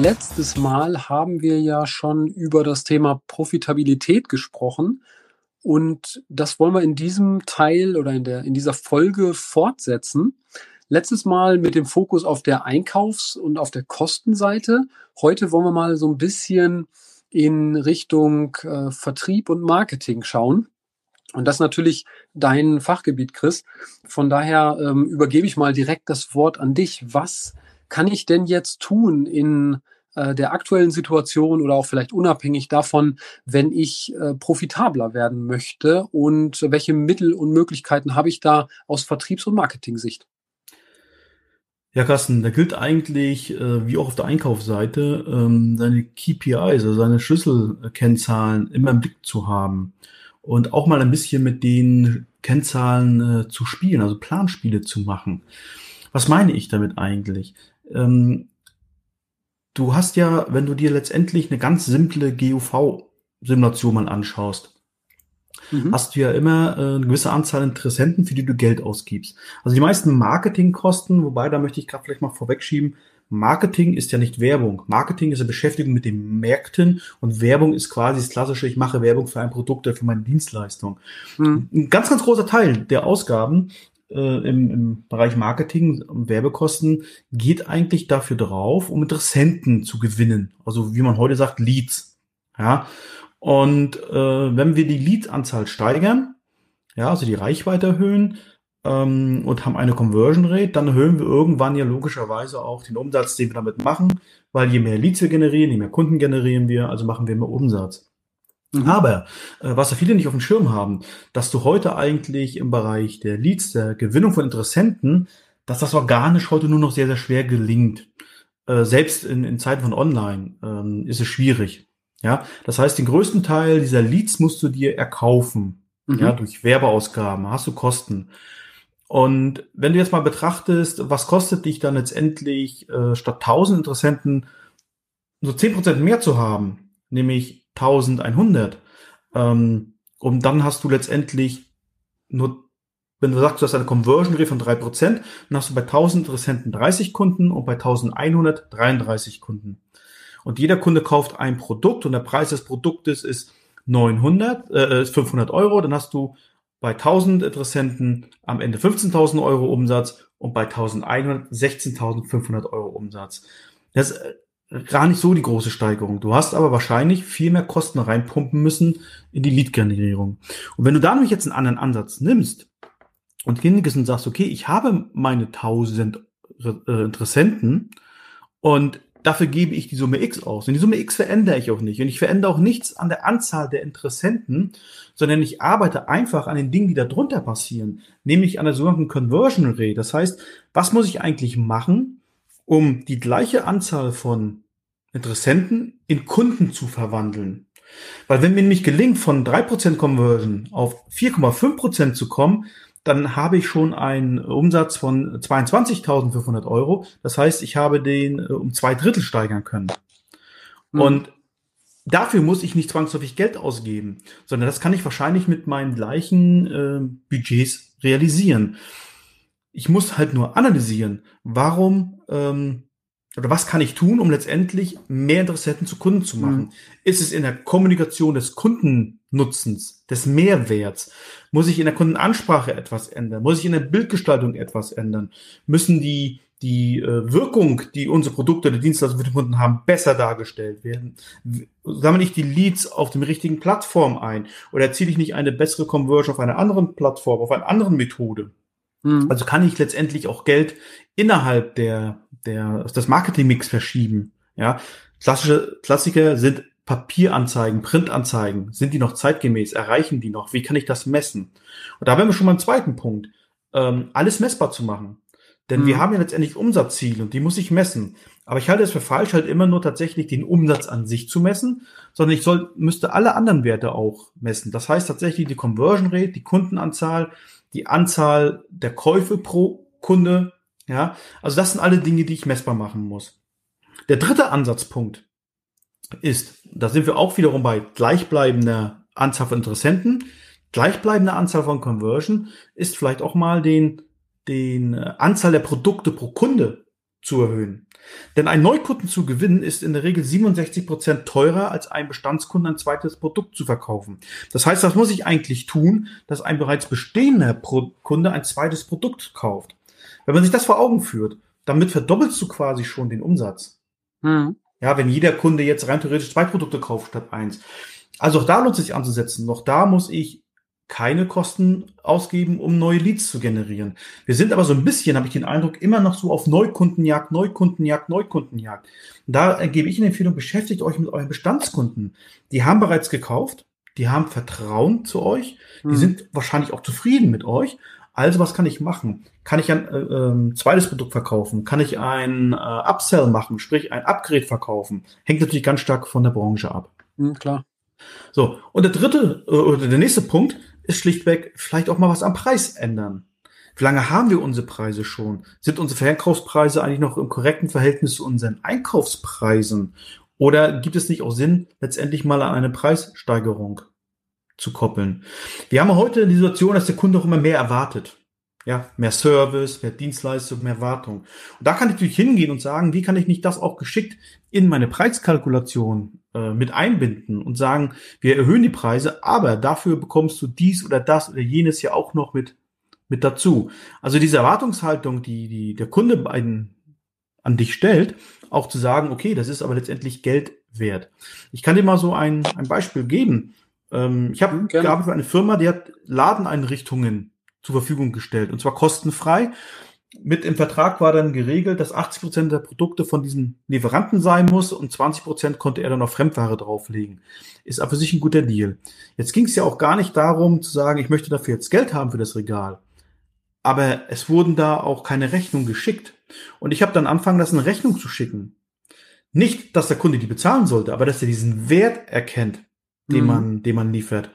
Letztes Mal haben wir ja schon über das Thema Profitabilität gesprochen. Und das wollen wir in diesem Teil oder in, der, in dieser Folge fortsetzen. Letztes Mal mit dem Fokus auf der Einkaufs- und auf der Kostenseite. Heute wollen wir mal so ein bisschen in Richtung äh, Vertrieb und Marketing schauen. Und das ist natürlich dein Fachgebiet, Chris. Von daher ähm, übergebe ich mal direkt das Wort an dich. Was kann ich denn jetzt tun in äh, der aktuellen Situation oder auch vielleicht unabhängig davon, wenn ich äh, profitabler werden möchte und welche Mittel und Möglichkeiten habe ich da aus Vertriebs- und Marketing-Sicht? Ja, Carsten, da gilt eigentlich, äh, wie auch auf der Einkaufsseite, ähm, seine KPIs, also seine Schlüsselkennzahlen immer im Blick zu haben und auch mal ein bisschen mit den Kennzahlen äh, zu spielen, also Planspiele zu machen. Was meine ich damit eigentlich? Ähm, du hast ja, wenn du dir letztendlich eine ganz simple GUV-Simulation mal anschaust, mhm. hast du ja immer äh, eine gewisse Anzahl Interessenten, für die du Geld ausgibst. Also die meisten Marketingkosten, wobei da möchte ich gerade vielleicht mal vorwegschieben, Marketing ist ja nicht Werbung. Marketing ist eine Beschäftigung mit den Märkten und Werbung ist quasi das klassische, ich mache Werbung für ein Produkt oder für meine Dienstleistung. Mhm. Ein ganz, ganz großer Teil der Ausgaben äh, im, im Bereich Marketing und Werbekosten geht eigentlich dafür drauf, um Interessenten zu gewinnen. Also wie man heute sagt, Leads. Ja. Und äh, wenn wir die Lead-Anzahl steigern, ja, also die Reichweite erhöhen ähm, und haben eine Conversion Rate, dann erhöhen wir irgendwann ja logischerweise auch den Umsatz, den wir damit machen, weil je mehr Leads wir generieren, je mehr Kunden generieren wir, also machen wir mehr Umsatz. Mhm. Aber äh, was ja viele nicht auf dem Schirm haben, dass du heute eigentlich im Bereich der Leads, der Gewinnung von Interessenten, dass das organisch heute nur noch sehr, sehr schwer gelingt. Äh, selbst in, in Zeiten von Online ähm, ist es schwierig. Ja, das heißt, den größten Teil dieser Leads musst du dir erkaufen. Mhm. Ja, durch Werbeausgaben hast du Kosten. Und wenn du jetzt mal betrachtest, was kostet dich dann letztendlich äh, statt 1000 Interessenten so 10% mehr zu haben, nämlich 1100. Ähm, und dann hast du letztendlich nur, wenn du sagst, du hast eine Conversion Rate von 3%, dann hast du bei 1000 Interessenten 30 Kunden und bei 1100 33 Kunden. Und jeder Kunde kauft ein Produkt und der Preis des Produktes ist 900, äh, ist 500 Euro. Dann hast du bei 1000 Interessenten am Ende 15.000 Euro Umsatz und bei 1100 16.500 Euro Umsatz. Das ist gar nicht so die große Steigerung. Du hast aber wahrscheinlich viel mehr Kosten reinpumpen müssen in die Lead-Generierung. Und wenn du da nämlich jetzt einen anderen Ansatz nimmst und hingehst und sagst, okay, ich habe meine 1000 äh, Interessenten und dafür gebe ich die Summe X aus. Und die Summe X verändere ich auch nicht. Und ich verändere auch nichts an der Anzahl der Interessenten, sondern ich arbeite einfach an den Dingen, die darunter passieren, nämlich an der sogenannten Conversion Rate. Das heißt, was muss ich eigentlich machen, um die gleiche Anzahl von Interessenten in Kunden zu verwandeln. Weil wenn mir nämlich gelingt, von 3% Conversion auf 4,5% zu kommen, dann habe ich schon einen Umsatz von 22.500 Euro. Das heißt, ich habe den äh, um zwei Drittel steigern können. Mhm. Und dafür muss ich nicht zwangsläufig Geld ausgeben, sondern das kann ich wahrscheinlich mit meinen gleichen äh, Budgets realisieren. Ich muss halt nur analysieren, warum ähm, oder was kann ich tun, um letztendlich mehr Interessenten zu Kunden zu machen? Mhm. Ist es in der Kommunikation des Kundennutzens, des Mehrwerts? Muss ich in der Kundenansprache etwas ändern? Muss ich in der Bildgestaltung etwas ändern? Müssen die, die äh, Wirkung, die unsere Produkte oder Dienstleistungen für den Kunden haben, besser dargestellt werden? Sammle ich die Leads auf dem richtigen Plattform ein? Oder erziele ich nicht eine bessere Conversion auf einer anderen Plattform, auf einer anderen Methode? Mhm. Also kann ich letztendlich auch Geld innerhalb der, der, des Marketingmix verschieben. Ja, klassische Klassiker sind Papieranzeigen, Printanzeigen. Sind die noch zeitgemäß? Erreichen die noch? Wie kann ich das messen? Und da wären wir schon beim zweiten Punkt. Ähm, alles messbar zu machen. Denn mhm. wir haben ja letztendlich Umsatzziele und die muss ich messen. Aber ich halte es für falsch, halt immer nur tatsächlich den Umsatz an sich zu messen, sondern ich soll, müsste alle anderen Werte auch messen. Das heißt tatsächlich die Conversion Rate, die Kundenanzahl, die Anzahl der Käufe pro Kunde. Ja, also das sind alle Dinge, die ich messbar machen muss. Der dritte Ansatzpunkt ist, da sind wir auch wiederum bei gleichbleibender Anzahl von Interessenten, gleichbleibender Anzahl von Conversion, ist vielleicht auch mal den, den äh, Anzahl der Produkte pro Kunde zu erhöhen. Denn ein Neukunden zu gewinnen ist in der Regel 67 Prozent teurer, als ein Bestandskunden ein zweites Produkt zu verkaufen. Das heißt, das muss ich eigentlich tun, dass ein bereits bestehender Kunde ein zweites Produkt kauft. Wenn man sich das vor Augen führt, damit verdoppelst du quasi schon den Umsatz. Mhm. Ja, wenn jeder Kunde jetzt rein theoretisch zwei Produkte kauft statt eins. Also auch da lohnt es sich anzusetzen. Noch da muss ich keine Kosten ausgeben, um neue Leads zu generieren. Wir sind aber so ein bisschen, habe ich den Eindruck, immer noch so auf Neukundenjagd, Neukundenjagd, Neukundenjagd. Und da gebe ich eine Empfehlung, beschäftigt euch mit euren Bestandskunden. Die haben bereits gekauft, die haben Vertrauen zu euch, die mhm. sind wahrscheinlich auch zufrieden mit euch. Also was kann ich machen? Kann ich ein äh, äh, zweites Produkt verkaufen? Kann ich ein äh, Upsell machen, sprich ein Upgrade verkaufen? Hängt natürlich ganz stark von der Branche ab. Mhm, klar. So, und der dritte äh, oder der nächste Punkt ist schlichtweg vielleicht auch mal was am Preis ändern. Wie lange haben wir unsere Preise schon? Sind unsere Verkaufspreise eigentlich noch im korrekten Verhältnis zu unseren Einkaufspreisen? Oder gibt es nicht auch Sinn, letztendlich mal an eine Preissteigerung zu koppeln? Wir haben heute die Situation, dass der Kunde auch immer mehr erwartet. Ja, mehr Service, mehr Dienstleistung, mehr Wartung. Und da kann ich natürlich hingehen und sagen, wie kann ich nicht das auch geschickt in meine Preiskalkulation äh, mit einbinden und sagen, wir erhöhen die Preise, aber dafür bekommst du dies oder das oder jenes ja auch noch mit, mit dazu. Also diese Erwartungshaltung, die, die der Kunde bei, an dich stellt, auch zu sagen, okay, das ist aber letztendlich Geld wert. Ich kann dir mal so ein, ein Beispiel geben. Ähm, ich habe gearbeitet für eine Firma, die hat Ladeneinrichtungen zur Verfügung gestellt und zwar kostenfrei. Mit im Vertrag war dann geregelt, dass 80 Prozent der Produkte von diesem Lieferanten sein muss und 20 Prozent konnte er dann auf Fremdware drauflegen. Ist aber für sich ein guter Deal. Jetzt ging es ja auch gar nicht darum zu sagen, ich möchte dafür jetzt Geld haben für das Regal. Aber es wurden da auch keine Rechnungen geschickt. Und ich habe dann anfangen lassen, eine Rechnung zu schicken. Nicht, dass der Kunde die bezahlen sollte, aber dass er diesen Wert erkennt, den mhm. man, den man liefert.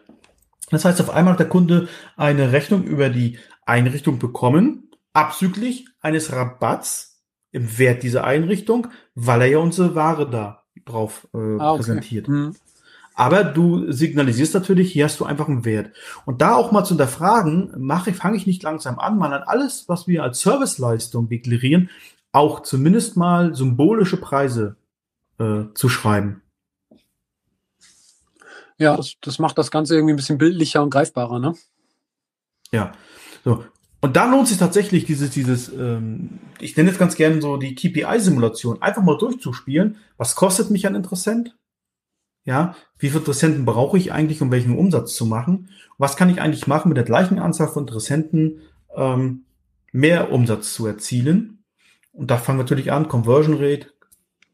Das heißt, auf einmal hat der Kunde eine Rechnung über die Einrichtung bekommen, abzüglich eines Rabatts im Wert dieser Einrichtung, weil er ja unsere Ware da drauf äh, ah, okay. präsentiert. Hm. Aber du signalisierst natürlich, hier hast du einfach einen Wert. Und da auch mal zu hinterfragen, mache, fange ich nicht langsam an, mal an alles, was wir als Serviceleistung deklarieren, auch zumindest mal symbolische Preise äh, zu schreiben. Ja, das, das macht das Ganze irgendwie ein bisschen bildlicher und greifbarer, ne? Ja. So. Und da lohnt sich tatsächlich dieses, dieses, ähm, ich nenne jetzt ganz gerne so die KPI-Simulation, einfach mal durchzuspielen. Was kostet mich ein Interessent? Ja, wie viele Interessenten brauche ich eigentlich, um welchen Umsatz zu machen? Was kann ich eigentlich machen, mit der gleichen Anzahl von Interessenten ähm, mehr Umsatz zu erzielen? Und da fangen wir natürlich an, Conversion Rate,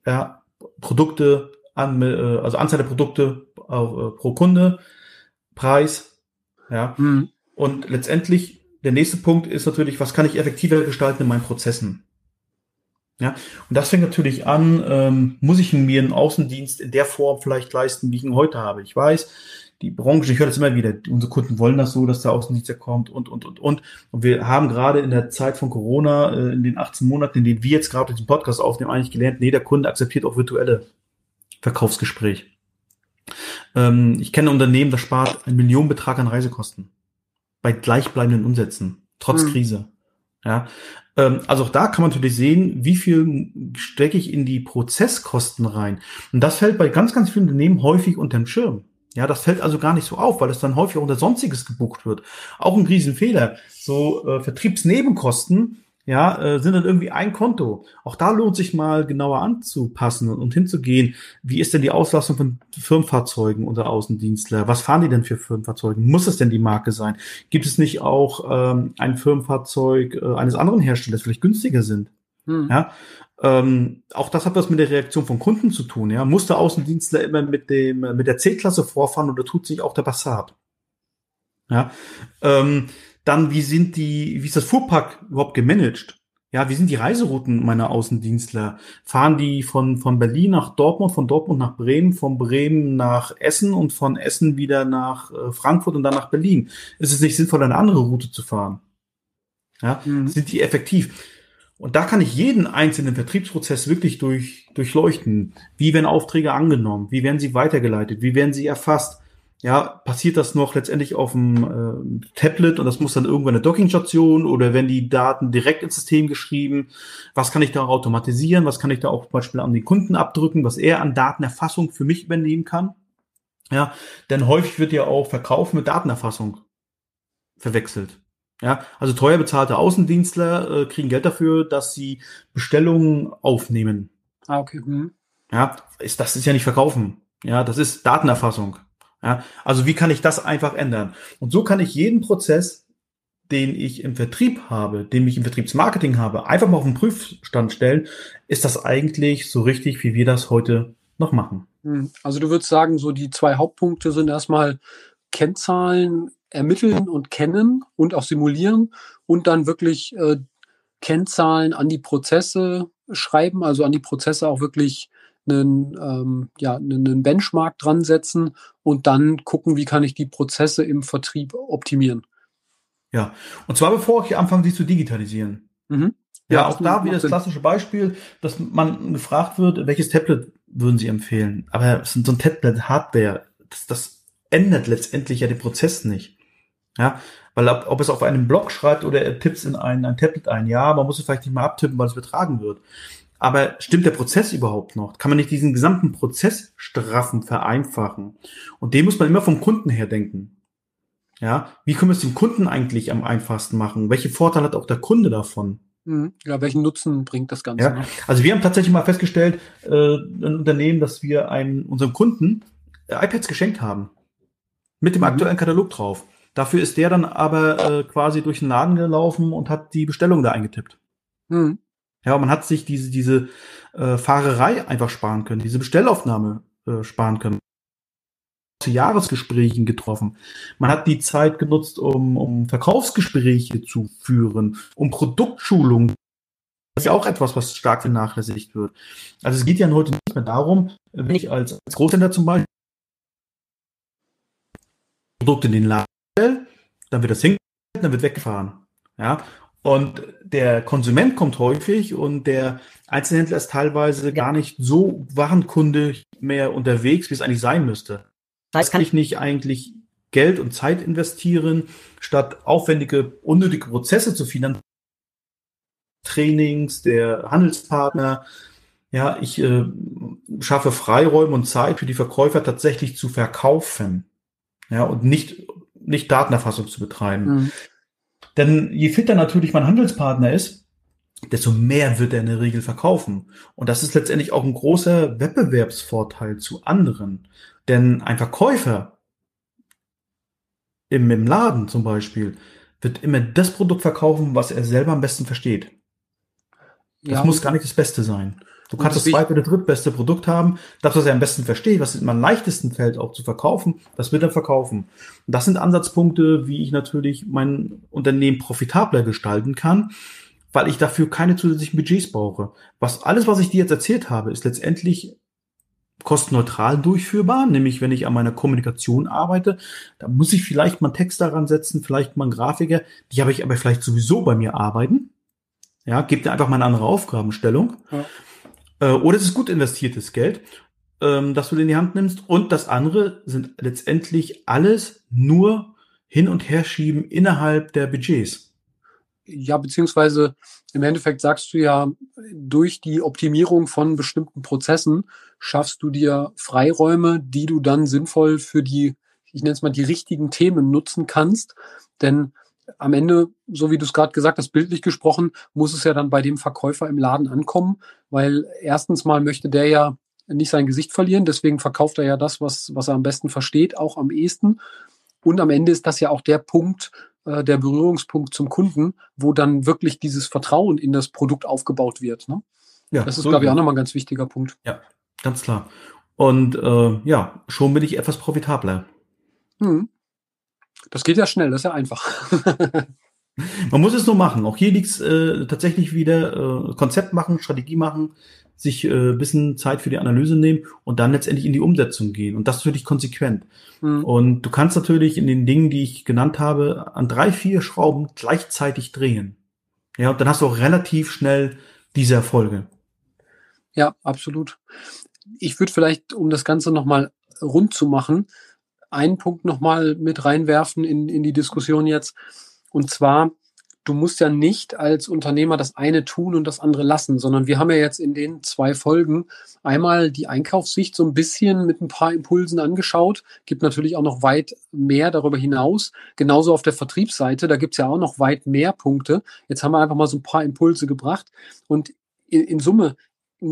ja, Produkte, an, äh, also Anzahl der Produkte äh, pro Kunde, Preis, ja. Mhm. Und letztendlich der nächste Punkt ist natürlich, was kann ich effektiver gestalten in meinen Prozessen? Ja, und das fängt natürlich an, ähm, muss ich mir einen Außendienst in der Form vielleicht leisten, wie ich ihn heute habe. Ich weiß, die Branche, ich höre das immer wieder, unsere Kunden wollen das so, dass der Außendienst kommt und, und, und, und. Und wir haben gerade in der Zeit von Corona, äh, in den 18 Monaten, in denen wir jetzt gerade diesen Podcast aufnehmen, eigentlich gelernt, nee, der Kunde akzeptiert auch virtuelle Verkaufsgespräch. Ähm, ich kenne ein Unternehmen, das spart einen Millionenbetrag an Reisekosten. Bei gleichbleibenden Umsätzen. Trotz hm. Krise. Ja. Ähm, also auch da kann man natürlich sehen, wie viel stecke ich in die Prozesskosten rein. Und das fällt bei ganz, ganz vielen Unternehmen häufig unter dem Schirm. Ja, das fällt also gar nicht so auf, weil es dann häufig unter Sonstiges gebucht wird. Auch ein Riesenfehler. So äh, Vertriebsnebenkosten ja, äh, sind dann irgendwie ein Konto. Auch da lohnt sich mal genauer anzupassen und, hinzugehen. Wie ist denn die Auslastung von Firmenfahrzeugen unter Außendienstler? Was fahren die denn für Firmenfahrzeuge? Muss es denn die Marke sein? Gibt es nicht auch ähm, ein Firmenfahrzeug äh, eines anderen Herstellers, vielleicht günstiger sind? Hm. Ja, ähm, auch das hat was mit der Reaktion von Kunden zu tun. Ja, muss der Außendienstler immer mit dem mit der C-Klasse vorfahren oder tut sich auch der Passat? Ja, ähm, dann, wie sind die, wie ist das Fuhrpark überhaupt gemanagt? Ja, wie sind die Reiserouten meiner Außendienstler? Fahren die von, von Berlin nach Dortmund, von Dortmund nach Bremen, von Bremen nach Essen und von Essen wieder nach äh, Frankfurt und dann nach Berlin? Ist es nicht sinnvoll, eine andere Route zu fahren? Ja, mhm. sind die effektiv? Und da kann ich jeden einzelnen Vertriebsprozess wirklich durch, durchleuchten. Wie werden Aufträge angenommen? Wie werden sie weitergeleitet? Wie werden sie erfasst? Ja, passiert das noch letztendlich auf dem äh, Tablet und das muss dann irgendwann eine Dockingstation oder wenn die Daten direkt ins System geschrieben, was kann ich da automatisieren, was kann ich da auch zum Beispiel an den Kunden abdrücken, was er an Datenerfassung für mich übernehmen kann. Ja, denn häufig wird ja auch Verkauf mit Datenerfassung verwechselt. Ja, also teuer bezahlte Außendienstler äh, kriegen Geld dafür, dass sie Bestellungen aufnehmen. Ah, okay. Hm. Ja, ist, das ist ja nicht verkaufen. Ja, das ist Datenerfassung. Ja, also wie kann ich das einfach ändern? Und so kann ich jeden Prozess, den ich im Vertrieb habe, den ich im Vertriebsmarketing habe, einfach mal auf den Prüfstand stellen. Ist das eigentlich so richtig, wie wir das heute noch machen? Hm. Also du würdest sagen, so die zwei Hauptpunkte sind erstmal Kennzahlen ermitteln und kennen und auch simulieren und dann wirklich äh, Kennzahlen an die Prozesse schreiben, also an die Prozesse auch wirklich einen, ähm, ja, einen Benchmark dran setzen und dann gucken, wie kann ich die Prozesse im Vertrieb optimieren. Ja, und zwar bevor ich anfange, sie zu digitalisieren. Mhm. Ja, ja auch da wieder das klassische Beispiel, dass man gefragt wird, welches Tablet würden Sie empfehlen? Aber so ein Tablet Hardware, das, das ändert letztendlich ja den Prozess nicht. Ja, weil ob, ob es auf einem Blog schreibt oder er tippt es in ein, ein Tablet ein, ja, man muss es vielleicht nicht mal abtippen, weil es übertragen wird. Aber stimmt der Prozess überhaupt noch? Kann man nicht diesen gesamten Prozess straffen, vereinfachen? Und dem muss man immer vom Kunden her denken. Ja, wie können wir es dem Kunden eigentlich am einfachsten machen? Welche Vorteile hat auch der Kunde davon? Mhm. Ja, welchen Nutzen bringt das Ganze? Ja, ne? also wir haben tatsächlich mal festgestellt, äh, ein Unternehmen, dass wir einem, unserem Kunden äh, iPads geschenkt haben. Mit dem mhm. aktuellen Katalog drauf. Dafür ist der dann aber äh, quasi durch den Laden gelaufen und hat die Bestellung da eingetippt. Mhm. Ja, man hat sich diese, diese äh, Fahrerei einfach sparen können, diese Bestellaufnahme äh, sparen können. Zu Jahresgesprächen getroffen. Man hat die Zeit genutzt, um, um Verkaufsgespräche zu führen, um Produktschulungen. Das ist ja auch etwas, was stark vernachlässigt wird. Also es geht ja heute nicht mehr darum, wenn ich als, als Großhändler zum Beispiel Produkt in den Laden stelle, dann wird das hingehalten, dann wird weggefahren. Ja, und der Konsument kommt häufig und der Einzelhändler ist teilweise gar nicht so Warenkunde mehr unterwegs, wie es eigentlich sein müsste. Das kann ich nicht eigentlich Geld und Zeit investieren, statt aufwendige, unnötige Prozesse zu finanzieren. Trainings, der Handelspartner. Ja, ich äh, schaffe Freiräume und Zeit für die Verkäufer tatsächlich zu verkaufen. Ja, und nicht, nicht Datenerfassung zu betreiben. Mhm. Denn je fitter natürlich mein Handelspartner ist, desto mehr wird er in der Regel verkaufen. Und das ist letztendlich auch ein großer Wettbewerbsvorteil zu anderen. Denn ein Verkäufer im, im Laden zum Beispiel wird immer das Produkt verkaufen, was er selber am besten versteht. Das ja, muss gar nicht das Beste sein. Du kannst das, zweite oder drittbeste Produkt haben, das, was er am besten versteht, was ihm am leichtesten fällt, auch zu verkaufen, das wird er verkaufen. Und das sind Ansatzpunkte, wie ich natürlich mein Unternehmen profitabler gestalten kann, weil ich dafür keine zusätzlichen Budgets brauche. Was alles, was ich dir jetzt erzählt habe, ist letztendlich kostenneutral durchführbar, nämlich wenn ich an meiner Kommunikation arbeite, da muss ich vielleicht mal einen Text daran setzen, vielleicht mal einen Grafiker, die habe ich aber vielleicht sowieso bei mir arbeiten. Ja, gibt dir einfach mal eine andere Aufgabenstellung. Ja. Äh, oder es ist gut investiertes Geld, ähm, das du in die Hand nimmst. Und das andere sind letztendlich alles nur hin und her schieben innerhalb der Budgets. Ja, beziehungsweise im Endeffekt sagst du ja, durch die Optimierung von bestimmten Prozessen schaffst du dir Freiräume, die du dann sinnvoll für die, ich nenne es mal, die richtigen Themen nutzen kannst. Denn am Ende, so wie du es gerade gesagt hast, bildlich gesprochen, muss es ja dann bei dem Verkäufer im Laden ankommen, weil erstens mal möchte der ja nicht sein Gesicht verlieren, deswegen verkauft er ja das, was, was er am besten versteht, auch am ehesten. Und am Ende ist das ja auch der Punkt, äh, der Berührungspunkt zum Kunden, wo dann wirklich dieses Vertrauen in das Produkt aufgebaut wird. Ne? Ja, das ist, so glaube ich, auch nochmal ein ganz wichtiger Punkt. Ja, ganz klar. Und äh, ja, schon bin ich etwas profitabler. Hm. Das geht ja schnell, das ist ja einfach. Man muss es nur machen. Auch hier liegt es äh, tatsächlich wieder äh, Konzept machen, Strategie machen, sich äh, bisschen Zeit für die Analyse nehmen und dann letztendlich in die Umsetzung gehen. Und das natürlich konsequent. Mhm. Und du kannst natürlich in den Dingen, die ich genannt habe, an drei, vier Schrauben gleichzeitig drehen. Ja, und dann hast du auch relativ schnell diese Erfolge. Ja, absolut. Ich würde vielleicht, um das Ganze nochmal rund zu machen, einen Punkt nochmal mit reinwerfen in, in die Diskussion jetzt. Und zwar, du musst ja nicht als Unternehmer das eine tun und das andere lassen, sondern wir haben ja jetzt in den zwei Folgen einmal die Einkaufssicht so ein bisschen mit ein paar Impulsen angeschaut, gibt natürlich auch noch weit mehr darüber hinaus. Genauso auf der Vertriebsseite, da gibt's ja auch noch weit mehr Punkte. Jetzt haben wir einfach mal so ein paar Impulse gebracht. Und in, in Summe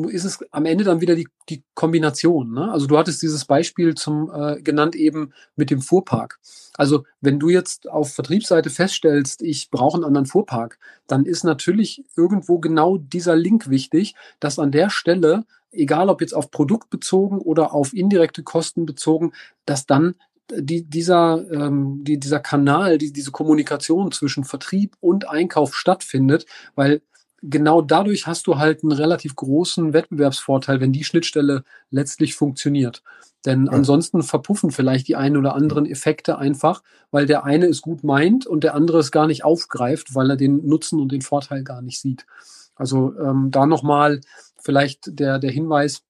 ist es am Ende dann wieder die, die Kombination. Ne? Also du hattest dieses Beispiel zum äh, genannt eben mit dem Fuhrpark. Also wenn du jetzt auf Vertriebsseite feststellst, ich brauche einen anderen Fuhrpark, dann ist natürlich irgendwo genau dieser Link wichtig, dass an der Stelle, egal ob jetzt auf Produkt bezogen oder auf indirekte Kosten bezogen, dass dann die, dieser, ähm, die, dieser Kanal, die, diese Kommunikation zwischen Vertrieb und Einkauf stattfindet, weil genau dadurch hast du halt einen relativ großen Wettbewerbsvorteil, wenn die Schnittstelle letztlich funktioniert. Denn ja. ansonsten verpuffen vielleicht die einen oder anderen Effekte einfach, weil der eine es gut meint und der andere es gar nicht aufgreift, weil er den Nutzen und den Vorteil gar nicht sieht. Also ähm, da nochmal vielleicht der, der Hinweis,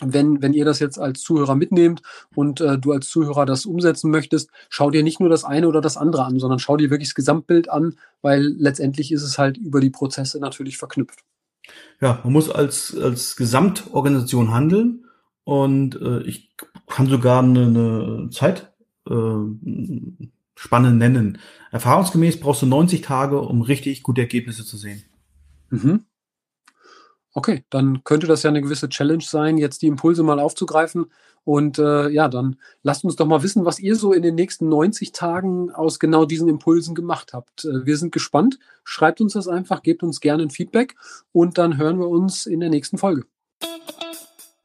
wenn, wenn ihr das jetzt als Zuhörer mitnehmt und äh, du als Zuhörer das umsetzen möchtest, schau dir nicht nur das eine oder das andere an, sondern schau dir wirklich das Gesamtbild an, weil letztendlich ist es halt über die Prozesse natürlich verknüpft. Ja, man muss als, als Gesamtorganisation handeln und äh, ich kann sogar eine, eine Zeit äh, Spanne nennen. Erfahrungsgemäß brauchst du 90 Tage, um richtig gute Ergebnisse zu sehen. Mhm. Okay, dann könnte das ja eine gewisse Challenge sein, jetzt die Impulse mal aufzugreifen. Und äh, ja, dann lasst uns doch mal wissen, was ihr so in den nächsten 90 Tagen aus genau diesen Impulsen gemacht habt. Äh, wir sind gespannt. Schreibt uns das einfach, gebt uns gerne ein Feedback und dann hören wir uns in der nächsten Folge.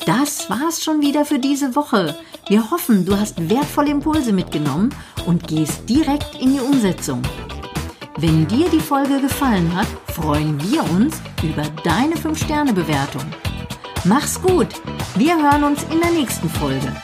Das war's schon wieder für diese Woche. Wir hoffen, du hast wertvolle Impulse mitgenommen und gehst direkt in die Umsetzung. Wenn dir die Folge gefallen hat, freuen wir uns über deine 5-Sterne-Bewertung. Mach's gut! Wir hören uns in der nächsten Folge.